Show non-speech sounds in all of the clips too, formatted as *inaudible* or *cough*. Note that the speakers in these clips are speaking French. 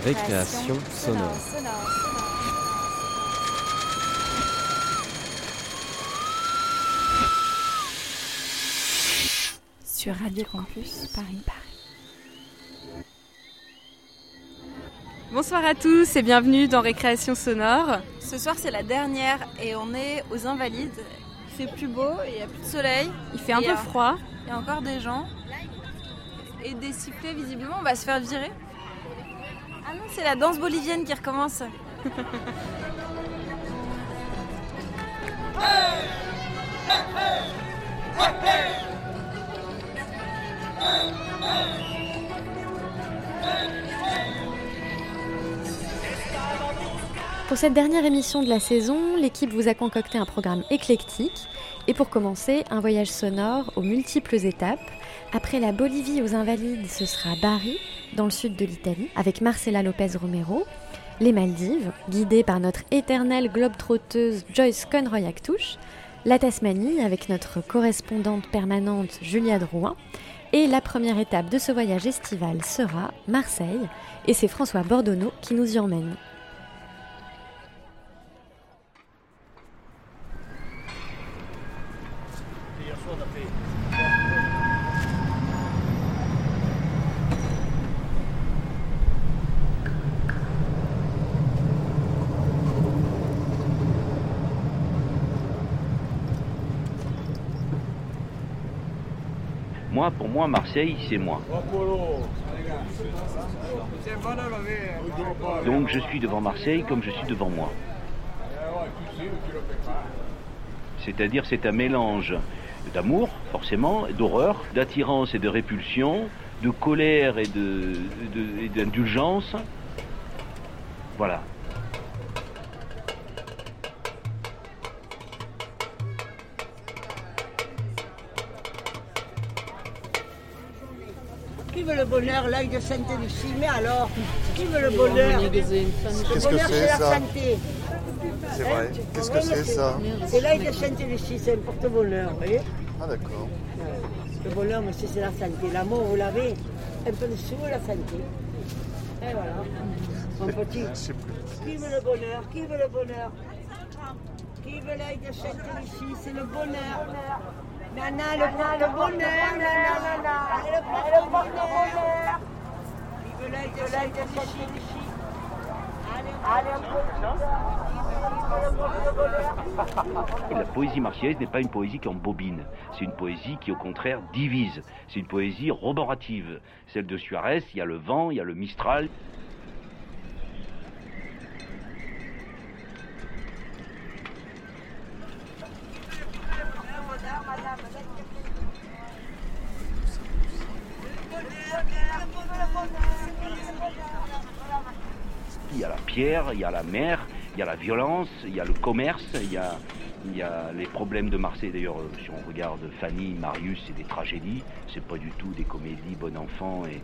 Récréation sonore. Sur Radio Campus Paris Paris. Bonsoir à tous et bienvenue dans Récréation sonore. Ce soir c'est la dernière et on est aux Invalides. Il fait plus beau, il n'y a plus de soleil. Il fait un peu froid. Il y a encore des gens. Et des sifflets visiblement, on va se faire virer. Ah c'est la danse bolivienne qui recommence. Pour cette dernière émission de la saison, l'équipe vous a concocté un programme éclectique. Et pour commencer, un voyage sonore aux multiples étapes. Après la Bolivie aux Invalides, ce sera Bari, dans le sud de l'Italie, avec Marcela Lopez Romero. Les Maldives, guidées par notre éternelle globe-trotteuse Joyce Conroy Actouche. La Tasmanie, avec notre correspondante permanente Julia Drouin. Et la première étape de ce voyage estival sera Marseille. Et c'est François Bordonneau qui nous y emmène. Moi, pour moi, Marseille, c'est moi. Donc je suis devant Marseille comme je suis devant moi. C'est-à-dire c'est un mélange d'amour, forcément, d'horreur, d'attirance et de répulsion, de colère et de- de- d'indulgence. Voilà. Qui veut le bonheur, l'œil de Sainte-Lucie Mais alors, qui veut le bonheur Le Qu'est-ce que bonheur, c'est, la ça santé. C'est vrai. Qu'est-ce que c'est ça C'est l'œil de Sainte-Lucie, c'est un porte-bonheur, vous voyez Ah d'accord. Le bonheur, monsieur, c'est la santé. L'amour, vous l'avez. Un peu de sous, la santé. Et voilà. Mon petit. Qui veut le bonheur Qui veut le bonheur Qui veut l'œil de Sainte-Lucie C'est le bonheur. Nana, le, le bonheur, nana, nana. Le porte-bonheur. Qui veut l'œil de peu La poésie marseillaise n'est pas une poésie qui embobine, c'est une poésie qui au contraire divise, c'est une poésie roborative. Celle de Suarez, il y a le vent, il y a le Mistral. Il y a la il y a la mer, il y a la violence, il y a le commerce, il y a, il y a les problèmes de Marseille. D'ailleurs, euh, si on regarde Fanny, Marius, c'est des tragédies, c'est pas du tout des comédies bon enfant et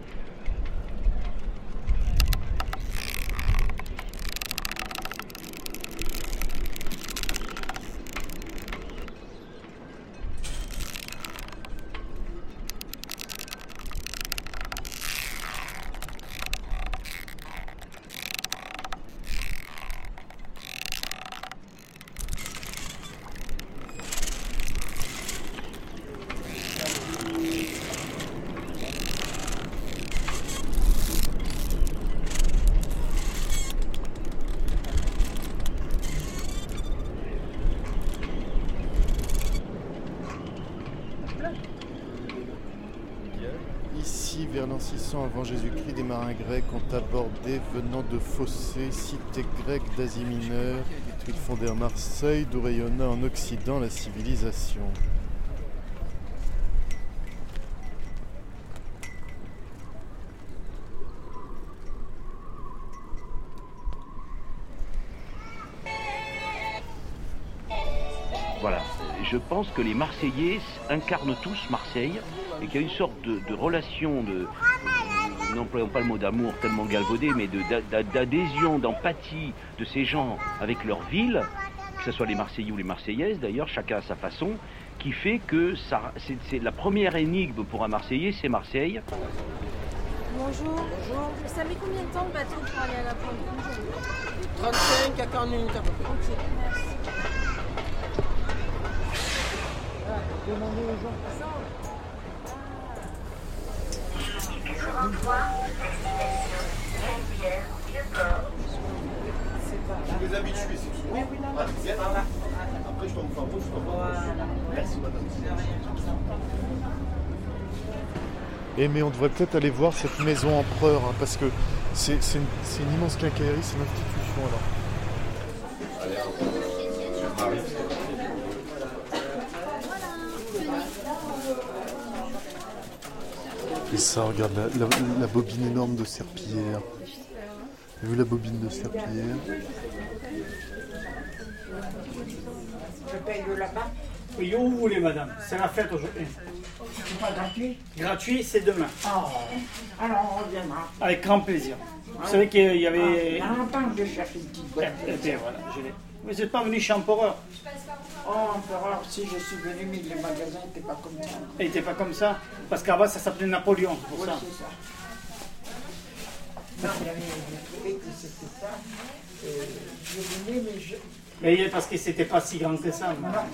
avant Jésus-Christ, des marins grecs ont abordé venant de Phocée, cité grecque d'Asie mineure. Ils fondèrent Marseille, d'où rayonna en Occident la civilisation. Voilà, je pense que les Marseillais incarnent tous Marseille et qu'il y a une sorte de relation de, N'employons pas le mot d'amour tellement galvaudé, mais de- d'adhésion, d'empathie de ces gens avec leur ville, que ce soit les Marseillais ou les Marseillaises d'ailleurs, chacun à sa façon, qui fait que c'est, la première énigme pour un Marseillais, c'est Marseille. Bonjour. Bonjour. Ça met combien de temps le bateau pour aller à la pointe rouge 35 à 40 minutes à peu près. Ok, merci. Demandez aux gens. Je les habitue, c'est. Oui, oui, non, Après, je tombe pas rouge, je tombe pas Merci, madame. Eh, mais on devrait peut-être aller voir cette maison empereur, hein, parce que c'est c'est une, c'est une immense quincaillerie, c'est une institution alors. Et ça, regarde la, la- la bobine énorme de serpillière. Vous avez vu la bobine de serpillière? Je paye le lapin. Oui, où vous voulez, madame? C'est la fête aujourd'hui. C'est pas gratuit? Gratuit, c'est demain. Oh, alors on reviendra. Avec grand plaisir. Vous savez qu'il y avait. a longtemps que je cherche une petite Eh boîte. bien, voilà, je l'ai. Vous n'êtes pas venu chez Empereur. Oh, empereur, si je suis venu, mais les magasins n'étaient pas comme ça. Il n'était pas comme ça. Parce qu'avant, ça s'appelait Napoléon. Pour Oui, ça. c'est ça. Non, j'ai trouvé que c'était ça. Je venais, mais je. Mais parce que c'était pas si grand que ça. Non, pas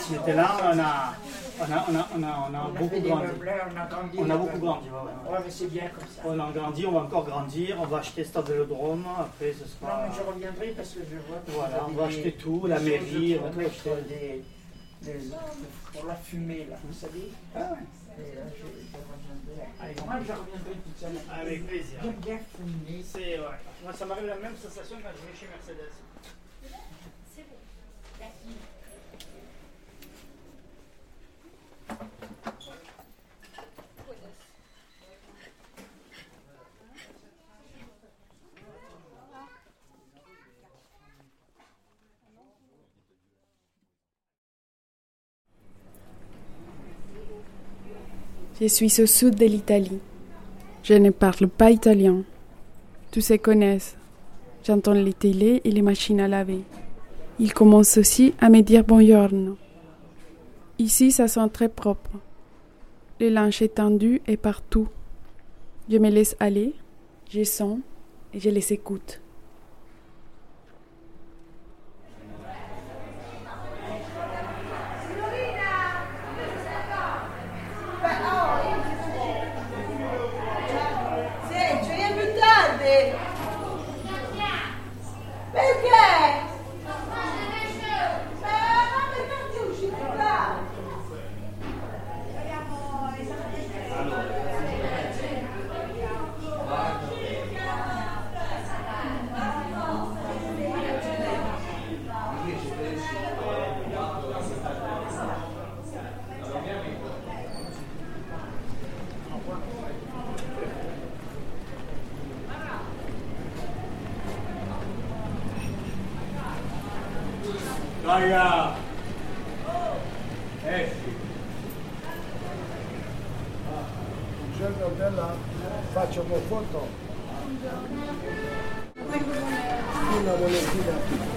si C'était là, on a, on a, on a, on a, on a On beaucoup grandi. meubleurs, on a grandi. On a beaucoup grandi. ouais, ouais. Ouais, mais c'est bien comme ça. On a grandi, on va encore grandir. On va acheter Stade Vélodrome. Après, ce Non, sera. mais je reviendrai parce que je vois que Voilà, on va acheter tout, la mairie, on va tout acheter. des, des- pour la fumée, là, vous savez. Ah ouais. Et là, je, je reviendrai. Allez, moi, je reviendrai toute seule. Avec plaisir. J'aime bien fumer. C'est, ouais. Moi, ça m'arrive la même sensation quand je vais chez Mercedes. Je suis au sud de l'Italie. Je ne parle pas italien. Tous se connaissent. J'entends les télés et les machines à laver. Ils commencent aussi à me dire buongiorno. Ici, ça sent très propre. Le linge est partout. Je me laisse aller, je sens et je les écoute. Foto. Una monetina.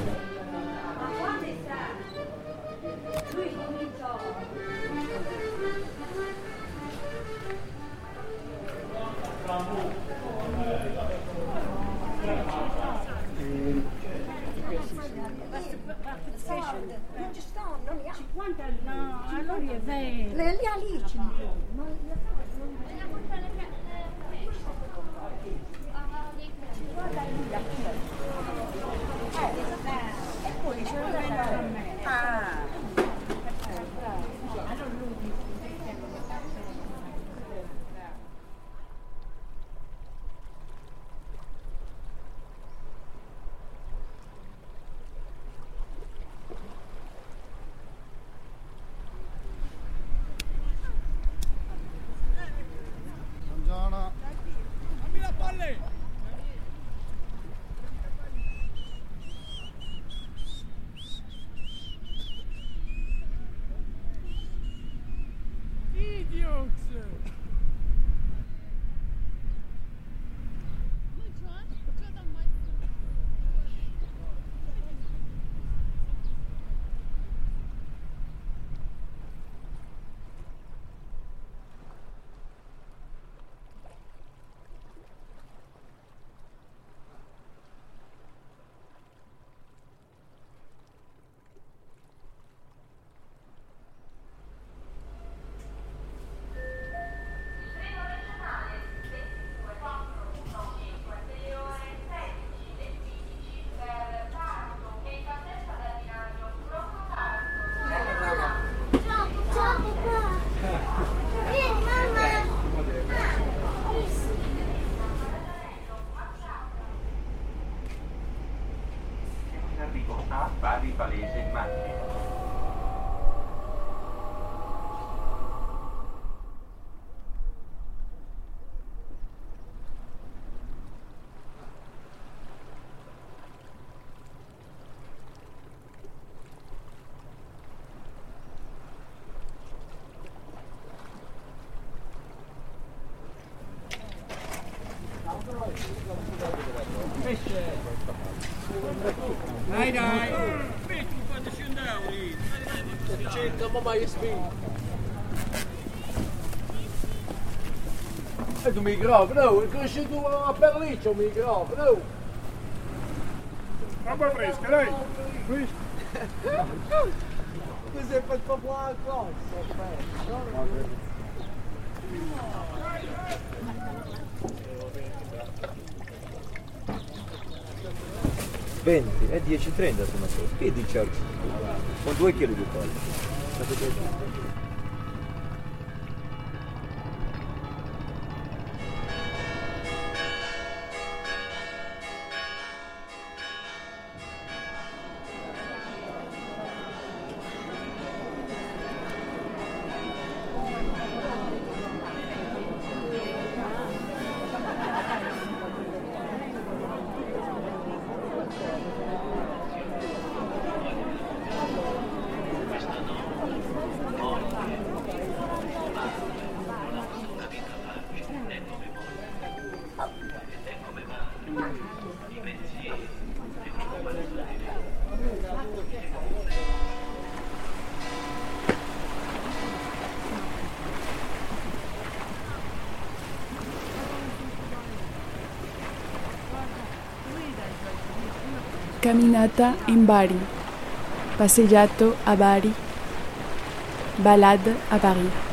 Non ci stanno, non li ha. 50 no, allora è vero. Le li ha lì. ci dicono. Dai, dai. Circa, mamma, io spingo. É do migrão, não. É crescido uma perlice, o migrão, não. Vamos para isso, peraí. Luís. Mas é para falar, claro. 20, e 10,30 sono a posto, che 18, con due chili di pollo. Caminata in Bari. Passeggiato a Bari. Balade a Paris.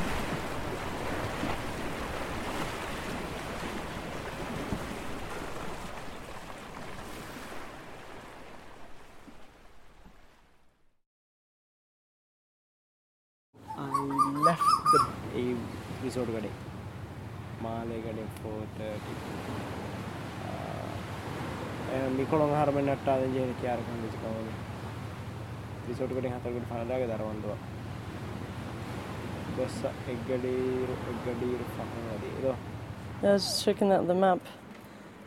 విజయానికి I was checking out the map.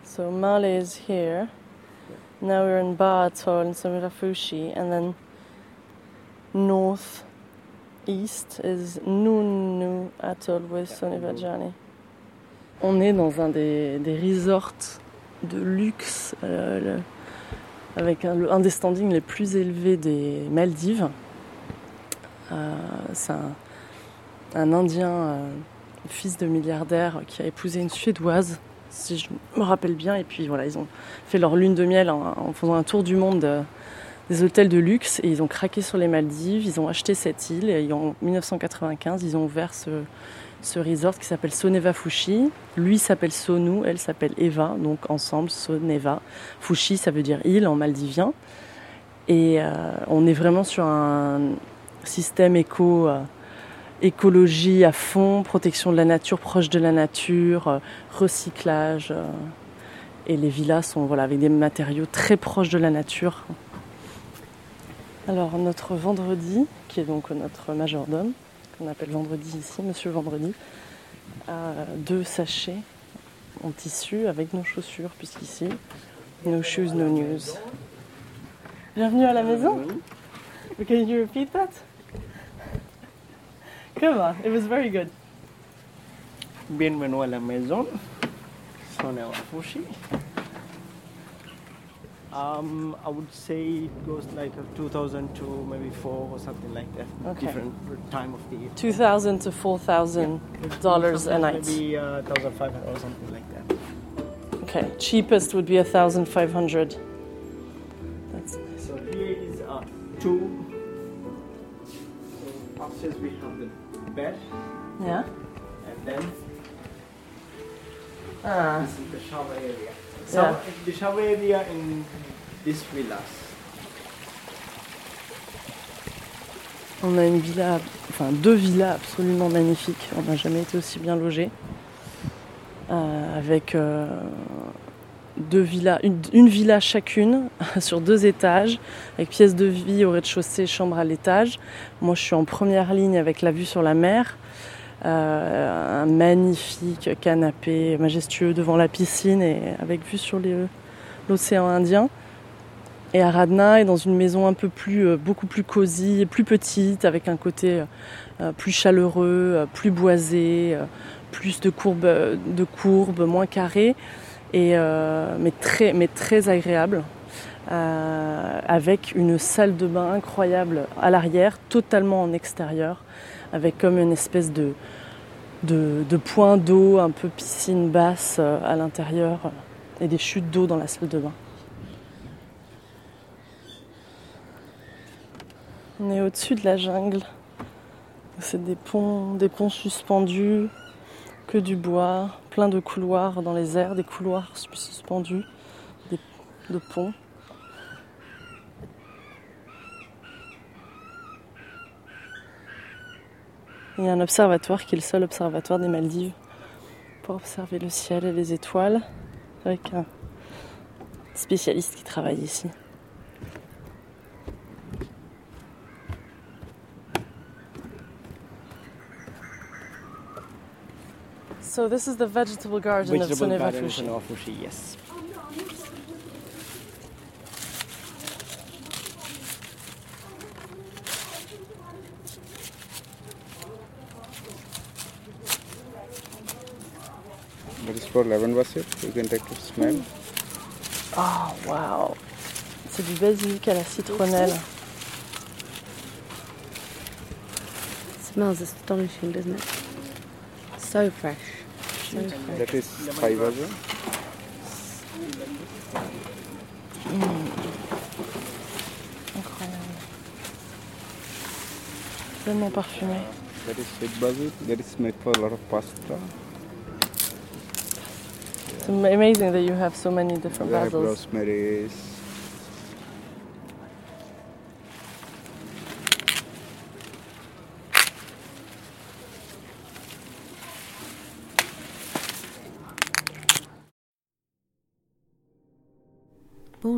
So Mali is here. Now we're in Baatol and Samirafushi, and then north east is Nunu Atoll with On est dans un des, des resorts de luxe. Euh, avec un, des standings les plus élevés des Maldives. Euh, C'est un, Indien, euh, fils de milliardaire, qui a épousé une Suédoise, si je me rappelle bien. Et puis voilà, ils ont fait leur lune de miel en, en faisant un tour du monde euh, des hôtels de luxe et ils ont craqué sur les Maldives. Ils ont acheté cette île et en 1995, ils ont ouvert ce, ce resort qui s'appelle Soneva Fushi. Lui s'appelle Sonu, elle s'appelle Eva, donc ensemble Soneva. Fushi, ça veut dire île en maldivien. Et euh, on est vraiment sur un système éco, euh, à fond, protection de la nature, proche de la nature, euh, recyclage. et les villas sont voilà, avec des matériaux très proches de la nature. Alors notre vendredi, qui est donc notre majordome, qu'on appelle vendredi ici, monsieur vendredi, deux sachets en tissu avec nos chaussures, puisqu'ici, no shoes, no news. Bienvenue à la maison. Can you repeat that? Come on, it was very good. Bienvenue à la maison. Um, I would say it goes like a 2002, maybe four or something like that. Okay. Different time of the year. 2000 to 4000 dollars a night. Maybe uh, 1,500 or something like that. Okay, cheapest would be 1500. That's So here is uh, two. So upstairs we have the bed. Yeah. And then Ah. this is the shower area. Yeah. So the shower area in On a une villa, enfin deux villas absolument magnifiques. On n'a jamais été aussi bien logé. Euh, avec euh, deux villas, une, villa chacune *laughs* sur deux étages, avec pièces de vie au rez-de-chaussée, chambre à l'étage. Moi, je suis en première ligne avec la vue sur la mer. Euh, un magnifique canapé majestueux devant la piscine et avec vue sur l'océan Indien. Et Aradna est dans une maison un peu plus, euh, beaucoup plus cosy, plus petite, avec un côté euh, plus chaleureux, euh, plus boisé, euh, plus de courbes, euh, de courbes, moins carré. et, mais, très, mais très agréable. avec une salle de bain incroyable à l'arrière, totalement en extérieur, avec comme une espèce de, de point d'eau, un peu piscine basse à l'intérieur, et des chutes d'eau dans la salle de bain. On est au-dessus de la jungle. C'est des ponts, des ponts suspendus, que du bois, plein de couloirs dans les airs, des couloirs suspendus, des, de ponts. Il y a un observatoire qui est le seul observatoire des Maldives pour observer le ciel et les étoiles avec un spécialiste qui travaille ici. So this is the vegetable garden vegetable of garden Sonevakushi. of Sonevakushi, yes. That is for lavender seed. You can take a smell. Oh wow! C'est du basilic à la citronnelle. smells astonishing, doesn't it? So fresh. That is fiber. Mm. Tellement parfumé. That is sweet basil. That is made for a lot of pasta. It's amazing that you have so many different We have basils.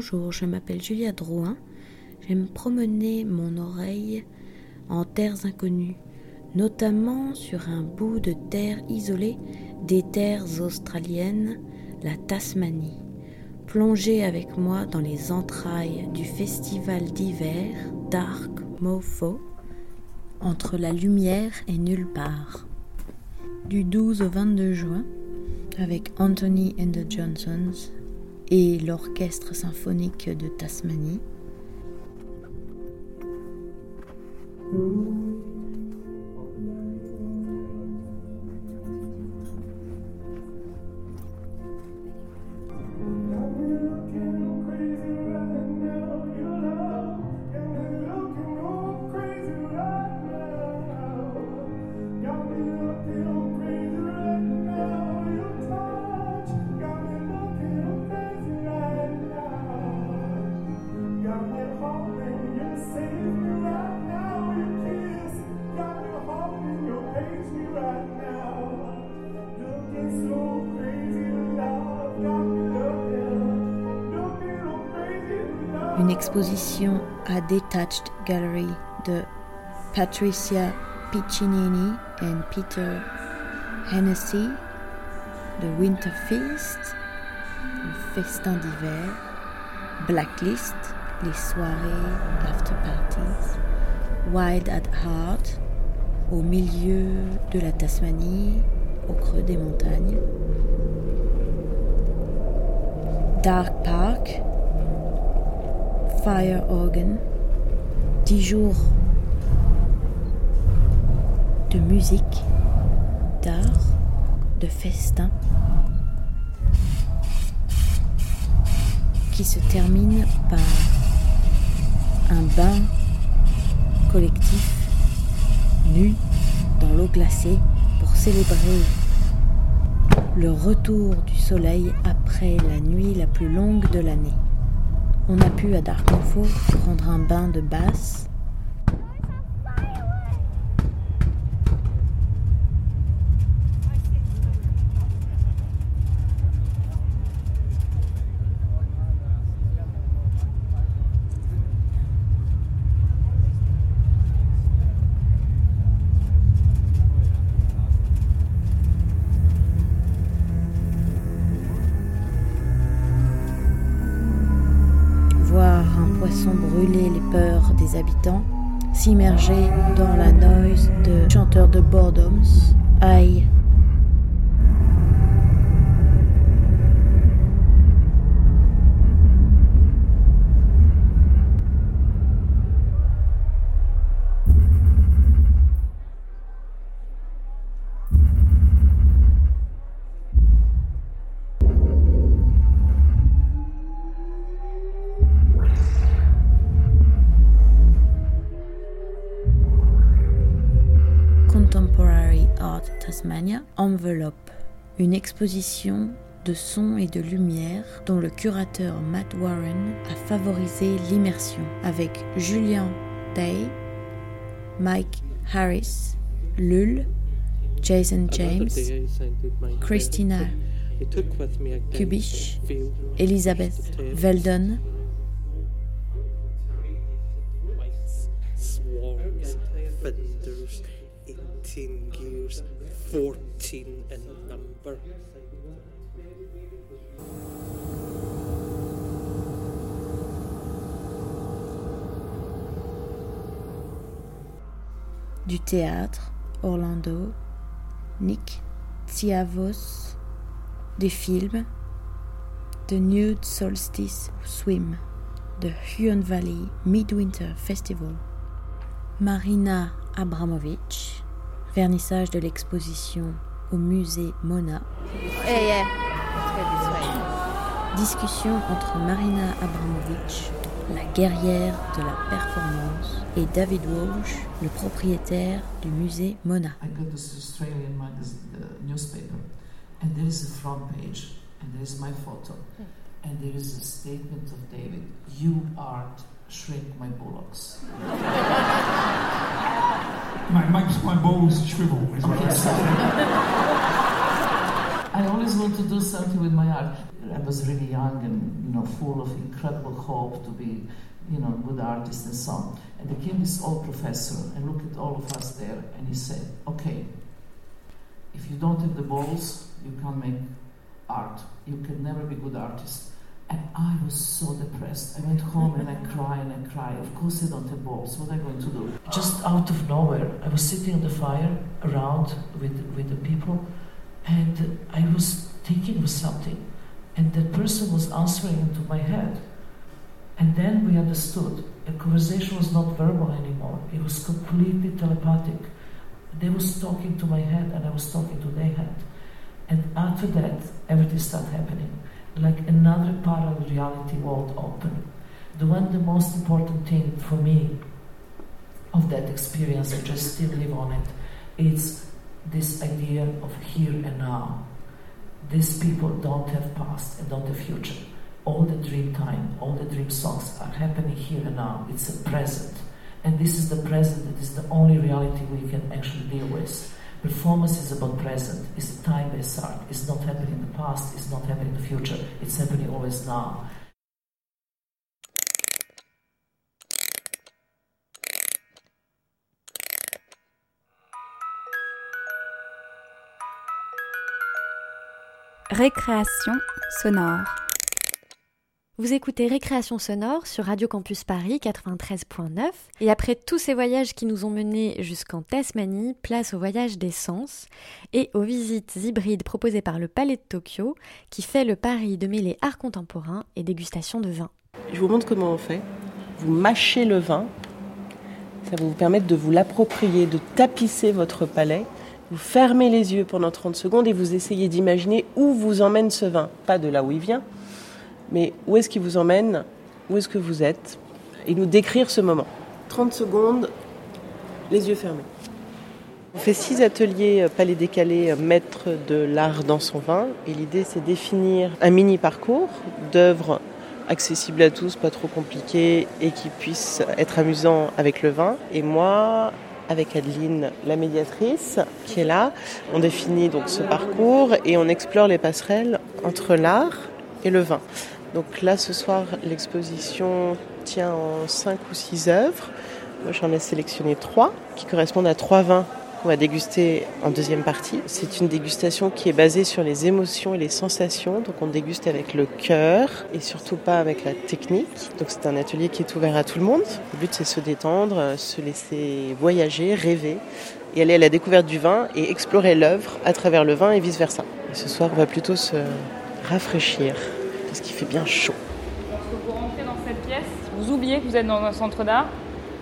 Bonjour, je m'appelle Julia Drouin. J'aime promener mon oreille en terres inconnues, notamment sur un bout de terre isolé des terres australiennes, la Tasmanie. Plongez avec moi dans les entrailles du festival d'hiver Dark Mofo, entre la lumière et nulle part. Du 12 au 22 juin, avec Anthony and the Johnsons et l'Orchestre symphonique de Tasmanie. Exposition à Detached Gallery de Patricia Piccinini et Peter Hennessy, The Winter Feast, le festin d'hiver, Blacklist, les soirées after parties, Wild at Heart, au milieu de la Tasmanie, au creux des montagnes, Dark Park, Fire Organ, 10 jours de musique, d'art, de festin, qui se termine par un bain collectif nu dans l'eau glacée pour célébrer le retour du soleil après la nuit la plus longue de l'année. On a pu à Darkonfo prendre un bain de basse. Dans la noise de chanteurs de boredoms, Une exposition de son et de lumière dont le curateur Matt Warren a favorisé l'immersion avec Julian Day, Mike Harris, Lul, Jason James, Christina Kubish, Elizabeth Veldon, Swarms, fenders, 18 gears, 14 in number. du théâtre, Orlando, Nick Tsiavos, des films, The Nude Solstice Swim, The Huon Valley Midwinter Festival, Marina Abramovic, vernissage de l'exposition au musée Mona. Discussion entre Marina Abramovic, la guerrière de la performance, et David Walsh, le propriétaire du musée Mona. I got this Australian magazine, uh, newspaper, and there is a front page, and there is my photo, and there is a statement of David: "You art shrink my bullocks." *laughs* My, makes my balls shrivel. Is what I say. *laughs* I always want to do something with my art. I was really young and you know full of incredible hope to be, you know, good artist and so on. And there came this old professor and looked at all of us there, and he said, "Okay, if you don't have the balls, you can't make art. You can never be good artist." And I was so depressed. I went home and I cried and I cried. Of course, I don't have balls. What am I going to do? Just out of nowhere, I was sitting on the fire around with with the people, and I was thinking of something, and that person was answering into my head. And then we understood. The conversation was not verbal anymore. It was completely telepathic. They was talking to my head, and I was talking to their head. And after that, everything started happening. Like another parallel reality world open. The one, the most important thing for me of that experience, I just still live on it, is this idea of here and now. These people don't have past and don't have future. All the dream time, all the dream songs are happening here and now. It's a present. And this is the present, it is the only reality we can actually deal with. Performance is about present, it's a time based art. It's not happening in the past, it's not happening in the future, it's happening always now. Récréation sonore. Vous écoutez Récréation sonore sur Radio Campus Paris 93.9 et après tous ces voyages qui nous ont menés jusqu'en Tasmanie, place au voyage des sens et aux visites hybrides proposées par le Palais de Tokyo qui fait le pari de mêler art contemporain et dégustation de vin. Je vous montre comment on fait. Vous mâchez le vin, ça va vous permettre de vous l'approprier, de tapisser votre palais. Vous fermez les yeux pendant 30 secondes et vous essayez d'imaginer où vous emmène ce vin. Pas de là où il vient, mais où est-ce qu'il vous emmène, où est-ce que vous êtes, et nous décrire ce moment. 30 secondes, les yeux fermés. On fait six ateliers euh, palais décalés, euh, maître de l'art dans son vin, et l'idée c'est définir un mini parcours d'œuvres accessibles à tous, pas trop compliqués, et qui puissent être amusants avec le vin. Et moi, avec Adeline, la médiatrice, qui est là, on définit donc ce parcours et on explore les passerelles entre l'art et le vin. Donc là, ce soir, l'exposition tient en cinq ou six œuvres. Moi, j'en ai sélectionné trois qui correspondent à trois vins qu'on va déguster en deuxième partie. C'est une dégustation qui est basée sur les émotions et les sensations. Donc on déguste avec le cœur et surtout pas avec la technique. Donc c'est un atelier qui est ouvert à tout le monde. Le but c'est se détendre, se laisser voyager, rêver et aller à la découverte du vin et explorer l'œuvre à travers le vin et vice versa. Et ce soir on va plutôt se rafraîchir parce qu'il fait bien chaud. Lorsque vous rentrez dans cette pièce, vous oubliez que vous êtes dans un centre d'art,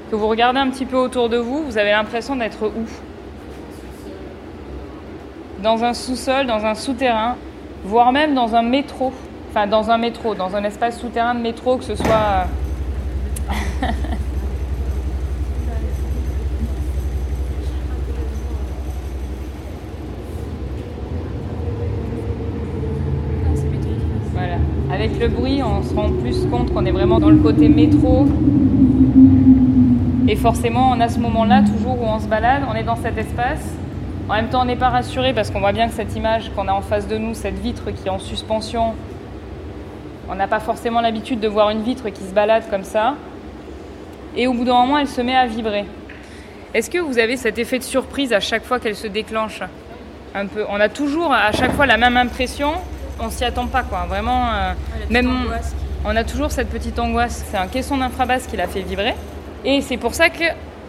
que vous regardez un petit peu autour de vous, vous avez l'impression d'être où? Dans un sous-sol, dans un souterrain, voire même dans un métro. Enfin, dans un métro, dans un espace souterrain de métro, que ce soit. *laughs* Le bruit, on se rend plus compte qu'on est vraiment dans le côté métro. Et forcément, on a ce moment-là, toujours où on se balade, on est dans cet espace. En même temps, on n'est pas rassuré parce qu'on voit bien que cette image qu'on a en face de nous, cette vitre qui est en suspension, on n'a pas forcément l'habitude de voir une vitre qui se balade comme ça. Et au bout d'un moment, elle se met à vibrer. Est-ce que vous avez cet effet de surprise à chaque fois qu'elle se déclenche? Un peu. On a toujours à chaque fois la même impression. On s'y attend pas, quoi. Vraiment. euh, même. On a toujours cette petite angoisse. C'est un caisson d'infrabasse qui l'a fait vibrer. Et c'est pour ça que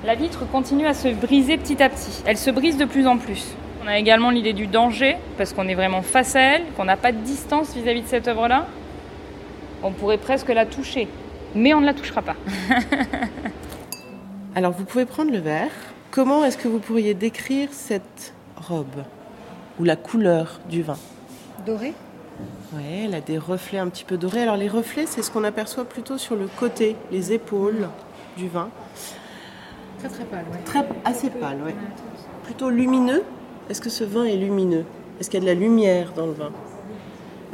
la vitre continue à se briser petit à petit. Elle se brise de plus en plus. On a également l'idée du danger, parce qu'on est vraiment face à elle, qu'on n'a pas de distance vis-à-vis de cette œuvre-là. On pourrait presque la toucher, mais on ne la touchera pas. *laughs* Alors, vous pouvez prendre le verre. Comment est-ce que vous pourriez décrire cette robe ou la couleur du vin? Doré? Ouais, elle a des reflets un petit peu dorés. Alors, les reflets, c'est ce qu'on aperçoit plutôt sur le côté, les épaules du vin. Très très pâle, ouais. Très, assez pâle, ouais. Plutôt lumineux. Est-ce que ce vin est lumineux? Est-ce qu'il y a de la lumière dans le vin?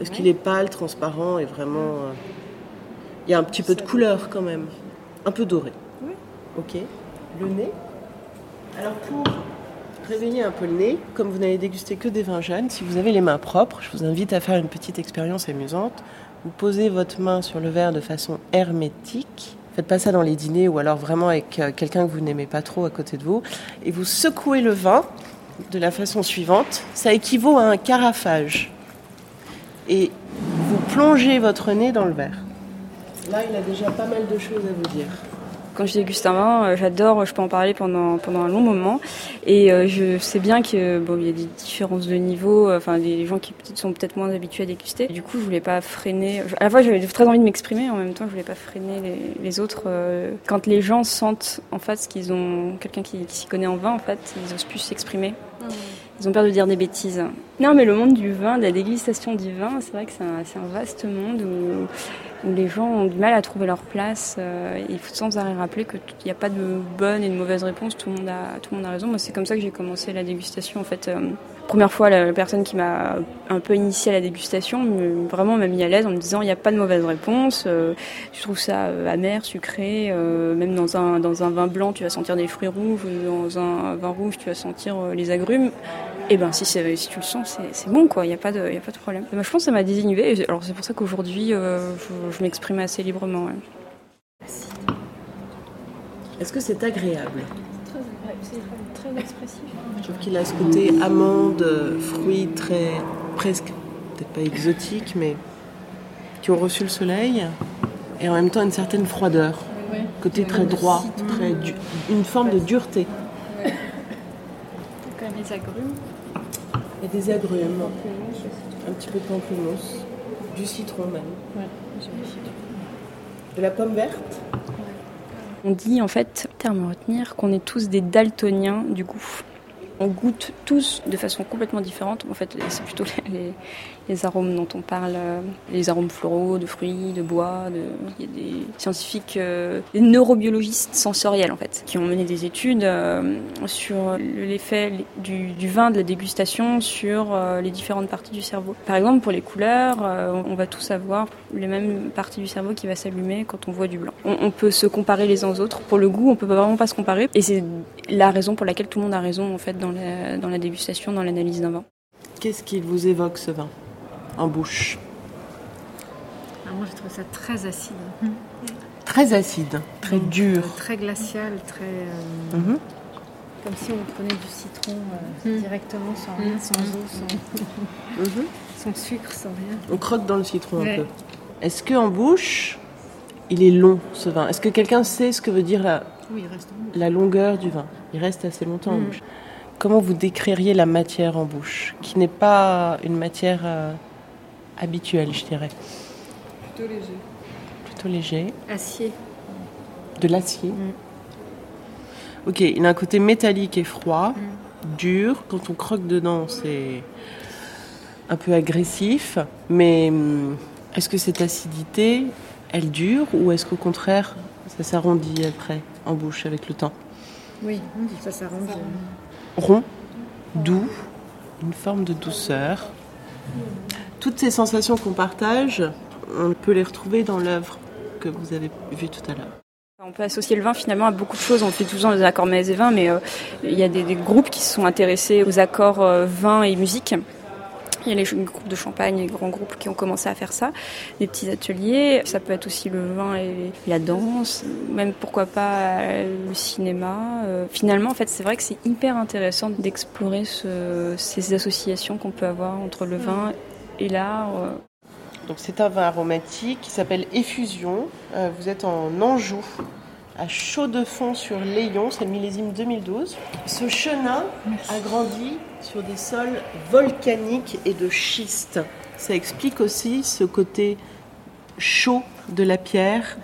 Est-ce qu'il est pâle, transparent et vraiment. euh, Il y a un petit peu de couleur quand même. Un peu doré. Oui. Ok. Le nez? Alors pour réveiller un peu le nez, comme vous n'avez dégusté que des vins jeunes, si vous avez les mains propres, je vous invite à faire une petite expérience amusante. Vous posez votre main sur le verre de façon hermétique. Faites pas ça dans les dîners ou alors vraiment avec euh, quelqu'un que vous n'aimez pas trop à côté de vous. Et vous secouez le vin de la façon suivante. Ça équivaut à un carafage. Et vous plongez votre nez dans le verre. Là, il a déjà pas mal de choses à vous dire. Quand je déguste un vin, euh, j'adore, je peux en parler pendant, pendant un long moment. Et euh, je sais bien que bon, il y a des différences de niveau, euh, enfin des gens qui sont peut-être moins habitués à déguster. Du coup, je voulais pas freiner. À la fois, j'avais très envie de m'exprimer, en même temps, je voulais pas freiner les, les autres. Quand les gens sentent en fait qu'ils ont quelqu'un qui, qui s'y connaît en vin, en fait, ils osent plus s'exprimer. Ils ont peur de dire des bêtises. Non, mais le monde du vin, de la dégustation du vin, c'est vrai que c'est un, vaste monde où, les gens ont du mal à trouver leur place. euh, il faut sans arrêt rappeler qu'il n'y a pas de bonne et de mauvaise réponse. Tout le monde a, tout le monde a raison. Moi, c'est comme ça que j'ai commencé la dégustation. En fait, euh, première fois, la, personne qui m'a un peu initiée à la dégustation, me- vraiment m'a mis à l'aise en me disant il n'y a pas de mauvaise réponse. euh, je trouve ça euh, amer, sucré. euh, même dans un, dans un vin blanc, tu vas sentir des fruits rouges. ou Dans un vin rouge, tu vas sentir euh, les agrumes. Et ben si, tu le sens, c'est- bon quoi, il n'y a, pas de- y a pas de problème. Moi, je pense que ça m'a désinhibé. Alors c'est pour ça qu'aujourd'hui, euh, je, je m'exprime assez librement. ouais. Est-ce que c'est agréable? C'est très expressif. Je trouve qu'il a ce côté amande, fruits très presque, peut-être pas exotiques, mais qui ont reçu le soleil, et en même temps une certaine froideur. Ouais. Côté Ouais, très droit, très du- une forme de dureté. Quand même les agrumes. Et des agrumes, un petit peu de pamplemousse, du citron même, Ouais, de la pomme verte. On dit en fait, terme à retenir, qu'on est tous des daltoniens du goût. On goûte tous de façon complètement différente. En fait, c'est plutôt *laughs* les, les arômes dont on parle, euh, les arômes floraux, de fruits, de bois. Il y a des scientifiques, euh, des neurobiologistes sensoriels en fait, qui ont mené des études euh, sur l'effet du, vin, de la dégustation sur les différentes parties du cerveau. Par exemple, pour les couleurs, on va tous avoir les mêmes parties du cerveau qui va s'allumer quand on voit du blanc. On, peut se comparer les uns aux autres. Pour le goût, on peut vraiment pas se comparer. Et c'est la raison pour laquelle tout le monde a raison en fait dans la, dégustation, dans l'analyse d'un vin. Qu'est-ce qu'il vous évoque ce vin? En bouche Alors moi, je trouve ça très acide. Très acide, très Donc, dur. euh, très glacial, très. euh, Mhm. Comme si on prenait du citron euh, directement, sans rien, sans eau, sans, Mhm. sans sucre, sans rien. On croque dans le citron un peu. Est-ce que en bouche, il est long ce vin? Est-ce que quelqu'un sait ce que veut dire la, Oui, il reste en bouche. la longueur du vin? Il reste assez longtemps en Mhm. bouche. Comment vous décririez la matière en bouche, qui n'est pas une matière habituelle, je dirais Plutôt léger. Plutôt léger. Acier. De l'acier. Ok, il a un côté métallique et froid, Mm. dur. Quand on croque dedans, c'est un peu agressif. Mais hum, est-ce que cette acidité, elle dure ou est-ce qu'au contraire, ça s'arrondit après en bouche avec le temps? Oui, ça s'arrange. Rond, doux, une forme de douceur. Toutes ces sensations qu'on partage, on peut les retrouver dans l'œuvre que vous avez vue tout à l'heure on peut associer le vin finalement à beaucoup de choses. On fait toujours des accords mets et vin, mais euh, il y a des, des, groupes qui se sont intéressés aux accords euh, vin et musique. Il y a les groupes de champagne, les grands groupes qui ont commencé à faire ça, des petits ateliers. Ça peut être aussi le vin et la danse, même pourquoi pas le cinéma. Euh, finalement, en fait, c'est vrai que c'est hyper intéressant d'explorer ce, ces associations qu'on peut avoir entre le vin et l'art. Donc c'est un vin aromatique qui s'appelle Effusion. Euh, vous êtes en Anjou, à chaud de fond sur Léon, c'est le millésime 2012. Ce chenin a grandi sur des sols volcaniques et de schiste. Ça explique aussi ce côté chaud de la pierre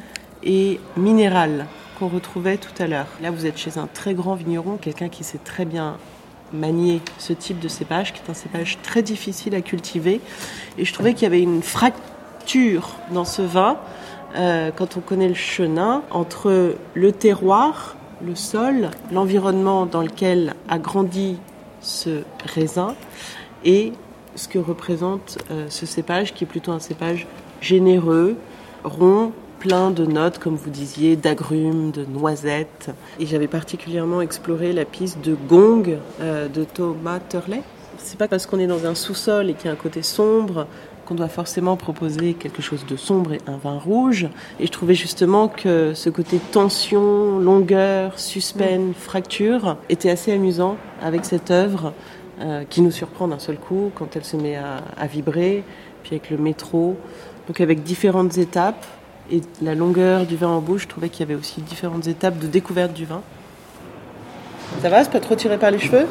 et minéral qu'on retrouvait tout à l'heure. Là, vous êtes chez un très grand vigneron, quelqu'un qui sait très bien manier ce type de cépage, qui est un cépage très difficile à cultiver. Et je trouvais qu'il y avait une fracture dans ce vin, euh, quand on connaît le chenin, entre le terroir, le sol, l'environnement dans lequel a grandi ce raisin et ce que représente euh, ce cépage, qui est plutôt un cépage généreux, rond, plein de notes, comme vous disiez, d'agrumes, de noisettes. Et j'avais particulièrement exploré la piste de gong euh, de Thomas Turley. C'est pas parce qu'on est dans un sous-sol et qu'il y a un côté sombre qu'on doit forcément proposer quelque chose de sombre et un vin rouge. Et je trouvais justement que ce côté tension, longueur, suspense, fracture était assez amusant avec cette œuvre euh, qui nous surprend d'un seul coup quand elle se met à, à vibrer, puis avec le métro. Donc avec différentes étapes, et la longueur du vin en bouche, je trouvais qu'il y avait aussi différentes étapes de découverte du vin. Ça va, c'est pas trop tiré par les cheveux?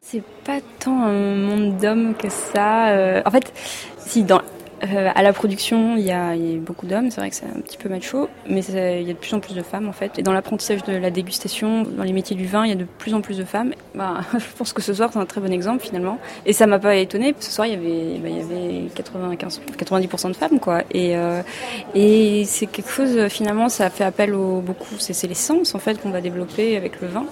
C'est pas tant un monde d'hommes que ça. Euh, en fait, si dans euh, à la production, il y, a, beaucoup d'hommes, c'est vrai que c'est un petit peu macho, mais il y a de plus en plus de femmes en fait. Et dans l'apprentissage de la dégustation, dans les métiers du vin, il y a de plus en plus de femmes. Bah, *laughs* je pense que ce soir, c'est un très bon exemple finalement. Et ça m'a pas étonné. Ce soir, il y avait, bah, il y avait 95, 90% de femmes quoi. Et, euh, et c'est quelque chose finalement, ça fait appel au beaucoup. C'est les sens en fait qu'on va développer avec le vin.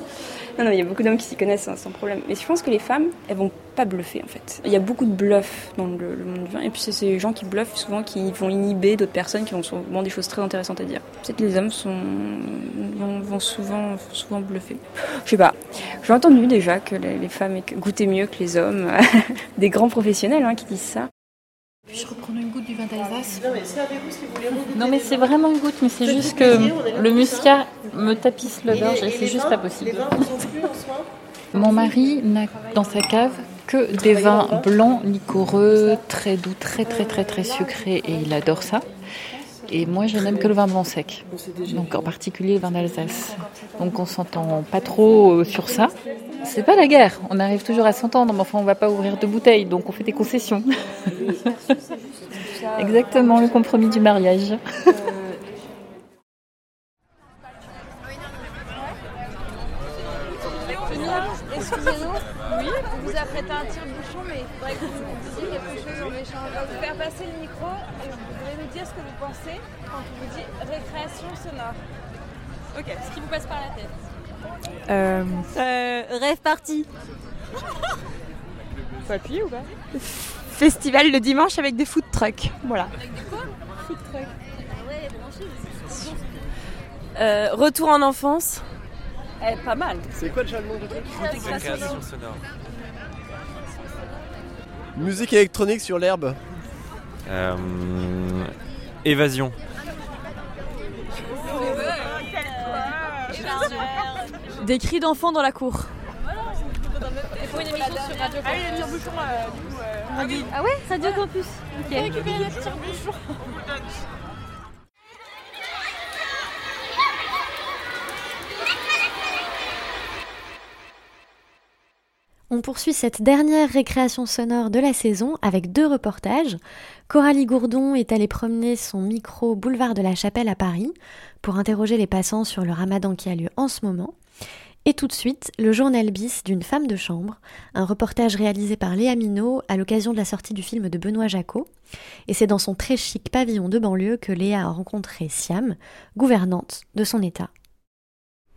Non, non, il y a beaucoup d'hommes qui s'y connaissent hein, sans problème. Mais je pense que les femmes, elles vont pas bluffer en fait. Il y a beaucoup de bluff dans le, monde du vin. Et puis c'est ces gens qui bluffent souvent qui vont inhiber d'autres personnes qui ont souvent des choses très intéressantes à dire. Peut-être les hommes sont, vont, souvent, souvent bluffer. Je sais pas. J'ai entendu déjà que les femmes goûtaient mieux que les hommes. *laughs* des grands professionnels hein, qui disent ça. Puis-je reprendre une goutte du vin d'Alsace Non mais servez-vous si vous voulez. Non mais c'est vraiment une goutte, mais c'est juste que le muscat me tapisse le gorge et c'est juste pas possible. Vous *laughs* Mon mari n'a dans sa cave que des vins blancs, liquoreux, très doux, très très très très sucrés et il adore ça. Et moi, je n'aime que le vin blanc sec. Donc, en particulier le vin d'Alsace. Donc, on s'entend pas trop sur ça. C'est pas la guerre. On arrive toujours à s'entendre, mais enfin, on va pas ouvrir de bouteilles, donc on fait des concessions. *laughs* Exactement, le compromis du mariage. *laughs* Excusez-nous, oui, vous vous apprêtez un tire-bouchon, mais nous disiez quelque chose en échange. On va vous faire passer le micro et vous voudrez nous dire ce que vous pensez quand on vous dit récréation sonore. Ok, ce qui vous passe par la tête. Euh, Euh, rêve parti. *laughs* Appuyer ou pas? Festival le dimanche avec des food trucks. Voilà. Food truck. Euh, retour en enfance. Eh, pas mal. C'est quoi déjà le nom du truc? Récréation sonore. Musique électronique sur l'herbe. Euh, évasion. Des cris d'enfants dans la cour. Pour une émission sur Radio Ah oui, euh, du coup. Ah ouais, Radio Campus. Ok. récupérer le tire-bouchon. On poursuit cette dernière récréation sonore de la saison avec deux reportages. Coralie Gourdon est allée promener son micro boulevard de la Chapelle à Paris pour interroger les passants sur le ramadan qui a lieu en ce moment. Et tout de suite, le journal bis d'une femme de chambre, un reportage réalisé par Léa Minot à l'occasion de la sortie du film de Benoît Jacot. Et c'est dans son très chic pavillon de banlieue que Léa a rencontré Siam, gouvernante de son État.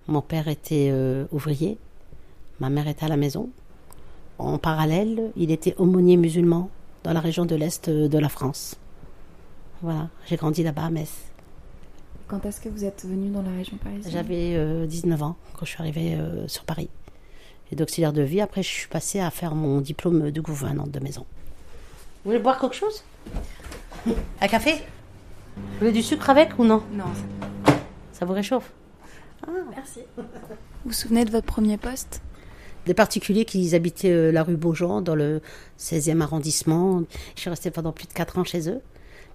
Mon père était euh, ouvrier, ma mère était à la maison. En parallèle, il était aumônier musulman dans la région de l'Est de la France. Voilà, j'ai grandi là-bas à Metz. Quand est-ce que vous êtes venu dans la région parisienne? J'avais euh, 19 ans quand je suis arrivée euh, sur Paris. Et d'auxiliaire de vie, après je suis passée à faire mon diplôme de gouvernante de maison. Vous voulez boire quelque chose? Un café? Vous voulez du sucre avec ou non? Non. Ça vous réchauffe? Merci. Vous vous souvenez de votre premier poste? Des particuliers qui habitaient euh, la rue Beaujean dans le 16e arrondissement. Je suis restée pendant plus de 4 ans chez eux.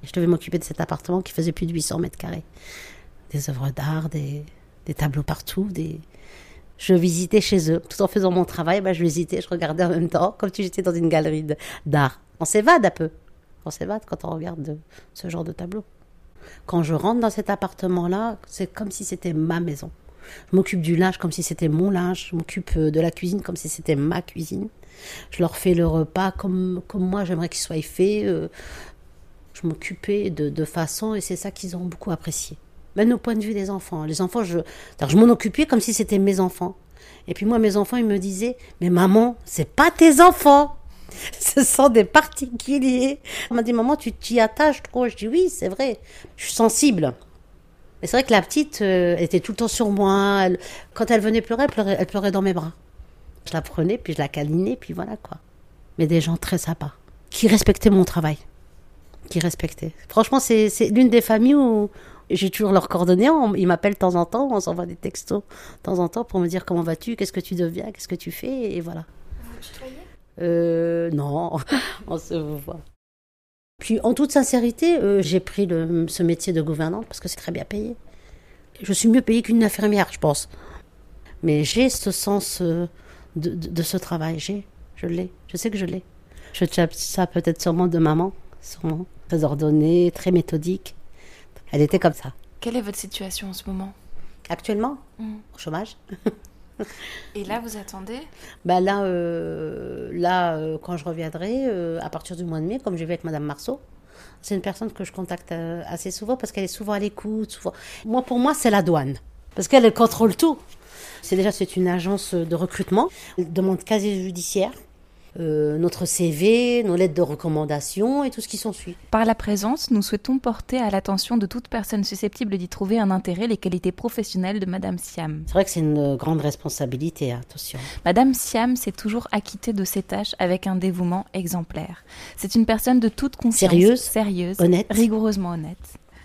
Je devais m'occuper de cet appartement qui faisait plus de 800 mètres carrés. Des œuvres d'art, des, tableaux partout. Je visitais chez eux. Tout en faisant mon travail, bah, je visitais, je regardais en même temps, comme si j'étais dans une galerie d'art. On s'évade un peu. On s'évade quand on regarde de- ce genre de tableau. Quand je rentre dans cet appartement-là, c'est comme si c'était ma maison. Je m'occupe du linge comme si c'était mon linge. Je m'occupe euh, de la cuisine comme si c'était ma cuisine. Je leur fais le repas comme, comme moi j'aimerais qu'il soit fait. euh, je m'occupais de, de façon et c'est ça qu'ils ont beaucoup apprécié. Même au point de vue des enfants. Les enfants, je, je m'en occupais comme si c'était mes enfants. Et puis moi, mes enfants, ils me disaient, mais maman, c'est pas tes enfants. *laughs* Ce sont des particuliers. On m'a dit, maman, tu t'y attaches trop. Je dis, oui, c'est vrai. Je suis sensible. Mais c'est vrai que la petite euh, elle était tout le temps sur moi. Elle- quand elle venait pleurer elle, pleurait, elle pleurait dans mes bras. Je la prenais, puis je la câlinais, puis voilà quoi. Mais des gens très sympas, qui respectaient mon travail. Qui respectaient. Franchement, c'est l'une des familles où j'ai toujours leurs coordonnées. On- ils m'appellent de temps en temps, on s'envoie des textos de temps en temps pour me dire comment vas-tu, qu'est-ce que tu deviens, qu'est-ce que tu fais, et voilà. Euh, non, *laughs* on se voit. Puis en toute sincérité, euh, j'ai pris le- ce métier de gouvernante parce que c'est très bien payé. Je suis mieux payée qu'une infirmière, je pense. Mais j'ai ce sens euh, de, de- de ce travail, j'ai, je l'ai, je sais que je l'ai. Je tape ça peut-être sûrement de maman, sûrement. Très ordonnée, très méthodique. Elle était comme ça. Quelle est votre situation en ce moment? Actuellement, Mm. au chômage? *laughs* Et là, vous attendez? Bah là, euh, là euh, quand je reviendrai, euh, à partir du mois de mai, comme j'ai vu avec Madame Marceau, c'est une personne que je contacte assez souvent parce qu'elle est souvent à l'écoute. Moi, pour moi, c'est la douane. Parce qu'elle elle contrôle tout. C'est déjà c'est une agence de recrutement. Elle demande casier judiciaire, euh, notre CV, nos lettres de recommandation et tout ce qui s'ensuit. Par la présence, nous souhaitons porter à l'attention de toute personne susceptible d'y trouver un intérêt les qualités professionnelles de Madame Siam. C'est vrai que c'est une grande responsabilité, hein, attention. Madame Siam s'est toujours acquittée de ses tâches avec un dévouement exemplaire. C'est une personne de toute confiance, Sérieuse, sérieuse, honnête. rigoureusement honnête.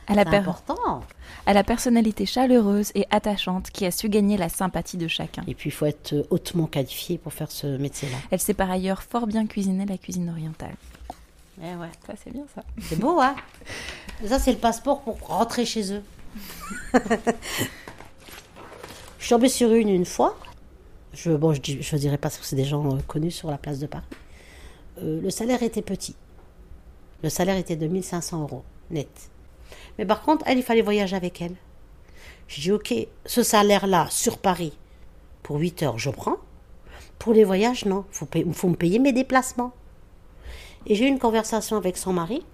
À la, important. à la personnalité chaleureuse et attachante qui a su gagner la sympathie de chacun. Et puis, il faut être euh, hautement qualifié pour faire ce métier-là. Elle sait par ailleurs fort bien cuisiner la cuisine orientale. Eh ouais. Ça, c'est bien ça. C'est beau, hein *laughs* Ça, c'est le passeport pour rentrer chez eux. *laughs* je suis tombée sur une une fois. Je, bon, je, dis- je dirais pas parce que c'est des gens euh, connus sur la place de Paris. Euh, le salaire était petit. Le salaire était de 1500 euros net. Mais par contre, elle, il fallait voyager avec elle. Je dis, ok, ce salaire-là sur Paris, pour 8 heures, je prends. Pour les voyages, non. Il faut, faut me payer mes déplacements. Et j'ai eu une conversation avec son mari.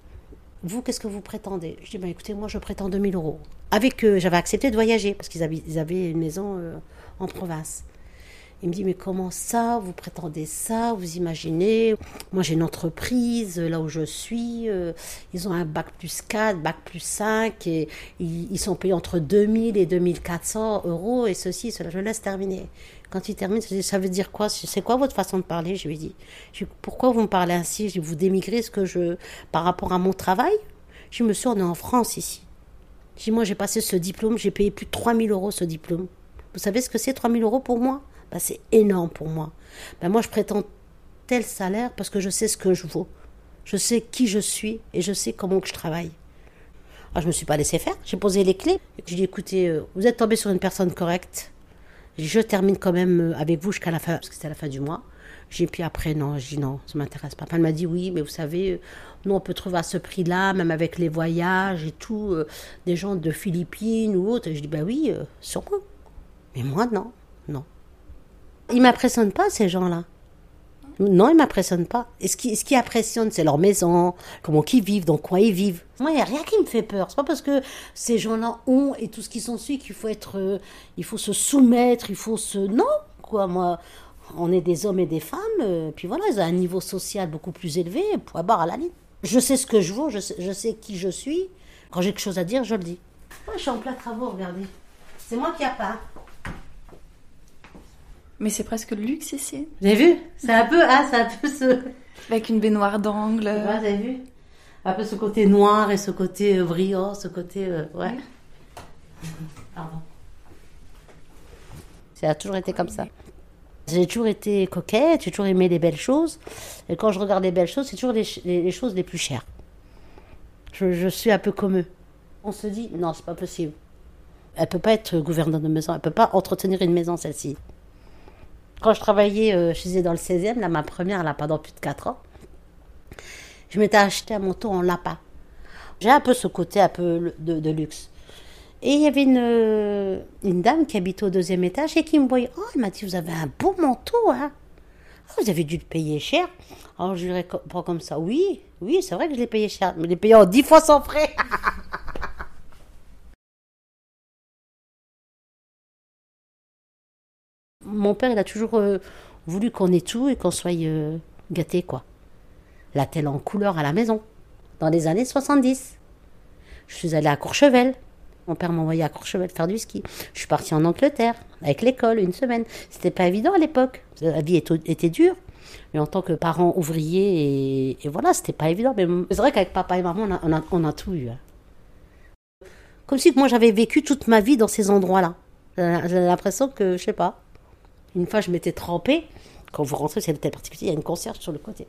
Vous, qu'est-ce que vous prétendez? Je dis, ben, écoutez, moi, je prétends 2000 euros. Avec eux, j'avais accepté de voyager parce qu'ils avaient, ils avaient une maison euh, en province. Il me dit, mais comment ça? Vous prétendez ça? Vous imaginez? Moi, j'ai une entreprise là où je suis. euh, ils ont un bac plus 4, bac plus 5. Et ils, sont payés entre 2000 et 2400 euros. Et ceci, cela. Je laisse terminer. Quand il termine, je dis, ça veut dire quoi? C'est quoi votre façon de parler? Je lui dis, pourquoi vous me parlez ainsi? Je dis, vous démigrez ce que je, par rapport à mon travail? Je dis, monsieur, on est en France ici. Je dis, moi, j'ai passé ce diplôme, j'ai payé plus de 3000 euros ce diplôme. Vous savez ce que c'est 3000 euros pour moi? Ben, C'est énorme pour moi. Ben, moi, je prétends tel salaire parce que je sais ce que je vaux. Je sais qui je suis et je sais comment que je travaille. Ah, je me suis pas laissé faire. J'ai posé les clés. Je dis, écoutez, euh, vous êtes tombé sur une personne correcte. Je termine quand même euh, avec vous jusqu'à la fin, parce que c'était la fin du mois. J'ai puis après, non, je dis non, ça m'intéresse pas. Elle m'a dit oui, mais vous savez, euh, nous on peut trouver à ce prix-là, même avec les voyages et tout, des gens de Philippines ou autres. Je dis, bah oui, sûrement. Mais moi, non. Ils m'impressionnent pas, ces gens-là. Non, ils m'impressionnent pas. Et ce qui, ce qui impressionne, c'est leur maison, comment ils vivent, dans quoi ils vivent. Moi, il n'y a rien qui me fait peur. C'est pas parce que ces gens-là ont et tout ce qui s'ensuit qu'il faut être, euh, il faut se soumettre, il faut se, non, quoi. Moi, on est des hommes et des femmes, euh, puis voilà, ils ont un niveau social beaucoup plus élevé, point barre à la ligne. Je sais ce que je vaux, je sais, je sais qui je suis. Quand j'ai quelque chose à dire, je le dis. Moi, je suis en plein travaux, regardez. C'est moi qui a pas. Mais c'est presque le luxe ici. Vous avez vu C'est un peu, ah, c'est un peu ce. Avec une baignoire d'angle. Ouais, vous avez vu Un peu ce côté noir et ce côté euh, brillant, ce côté. euh, ouais. Pardon. Ça a toujours été comme ça. J'ai toujours été coquette, j'ai toujours aimé les belles choses. Et quand je regarde les belles choses, c'est toujours les, les- les choses les plus chères. Je, je suis un peu comme eux. On se dit, non, c'est pas possible. Elle peut pas être gouvernante de maison, elle peut pas entretenir une maison, celle-ci. Quand je travaillais chez eux dans le 16e, là, ma première, là, pendant plus de 4 ans, je m'étais acheté un manteau en lapin. J'ai un peu ce côté un peu de, luxe. Et il y avait une, euh, une dame qui habitait au deuxième étage et qui me voyait. Oh, elle m'a dit, vous avez un beau manteau, hein Ah, Vous avez dû le payer cher. Alors je lui réponds comme ça, oui, oui, c'est vrai que je l'ai payé cher. Mais je l'ai payé en 10 fois sans frais. *laughs* Mon père, il a toujours euh, voulu qu'on ait tout et qu'on soit euh, gâtés, quoi. La télé en couleur à la maison, dans les années 70. Je suis allée à Courchevel. Mon père m'a envoyé à Courchevel faire du ski. Je suis partie en Angleterre avec l'école une semaine. C'était pas évident à l'époque. La vie était, dure. Mais en tant que parent ouvrier, et, voilà, c'était pas évident. Mais c'est vrai qu'avec papa et maman, on a, tout eu. hein. Comme si moi j'avais vécu toute ma vie dans ces endroits-là. J'ai j'ai l'impression que, je sais pas, une fois je m'étais trempée. Quand vous rentrez, c'est l'hôtel particulier, il y a une concierge sur le côté.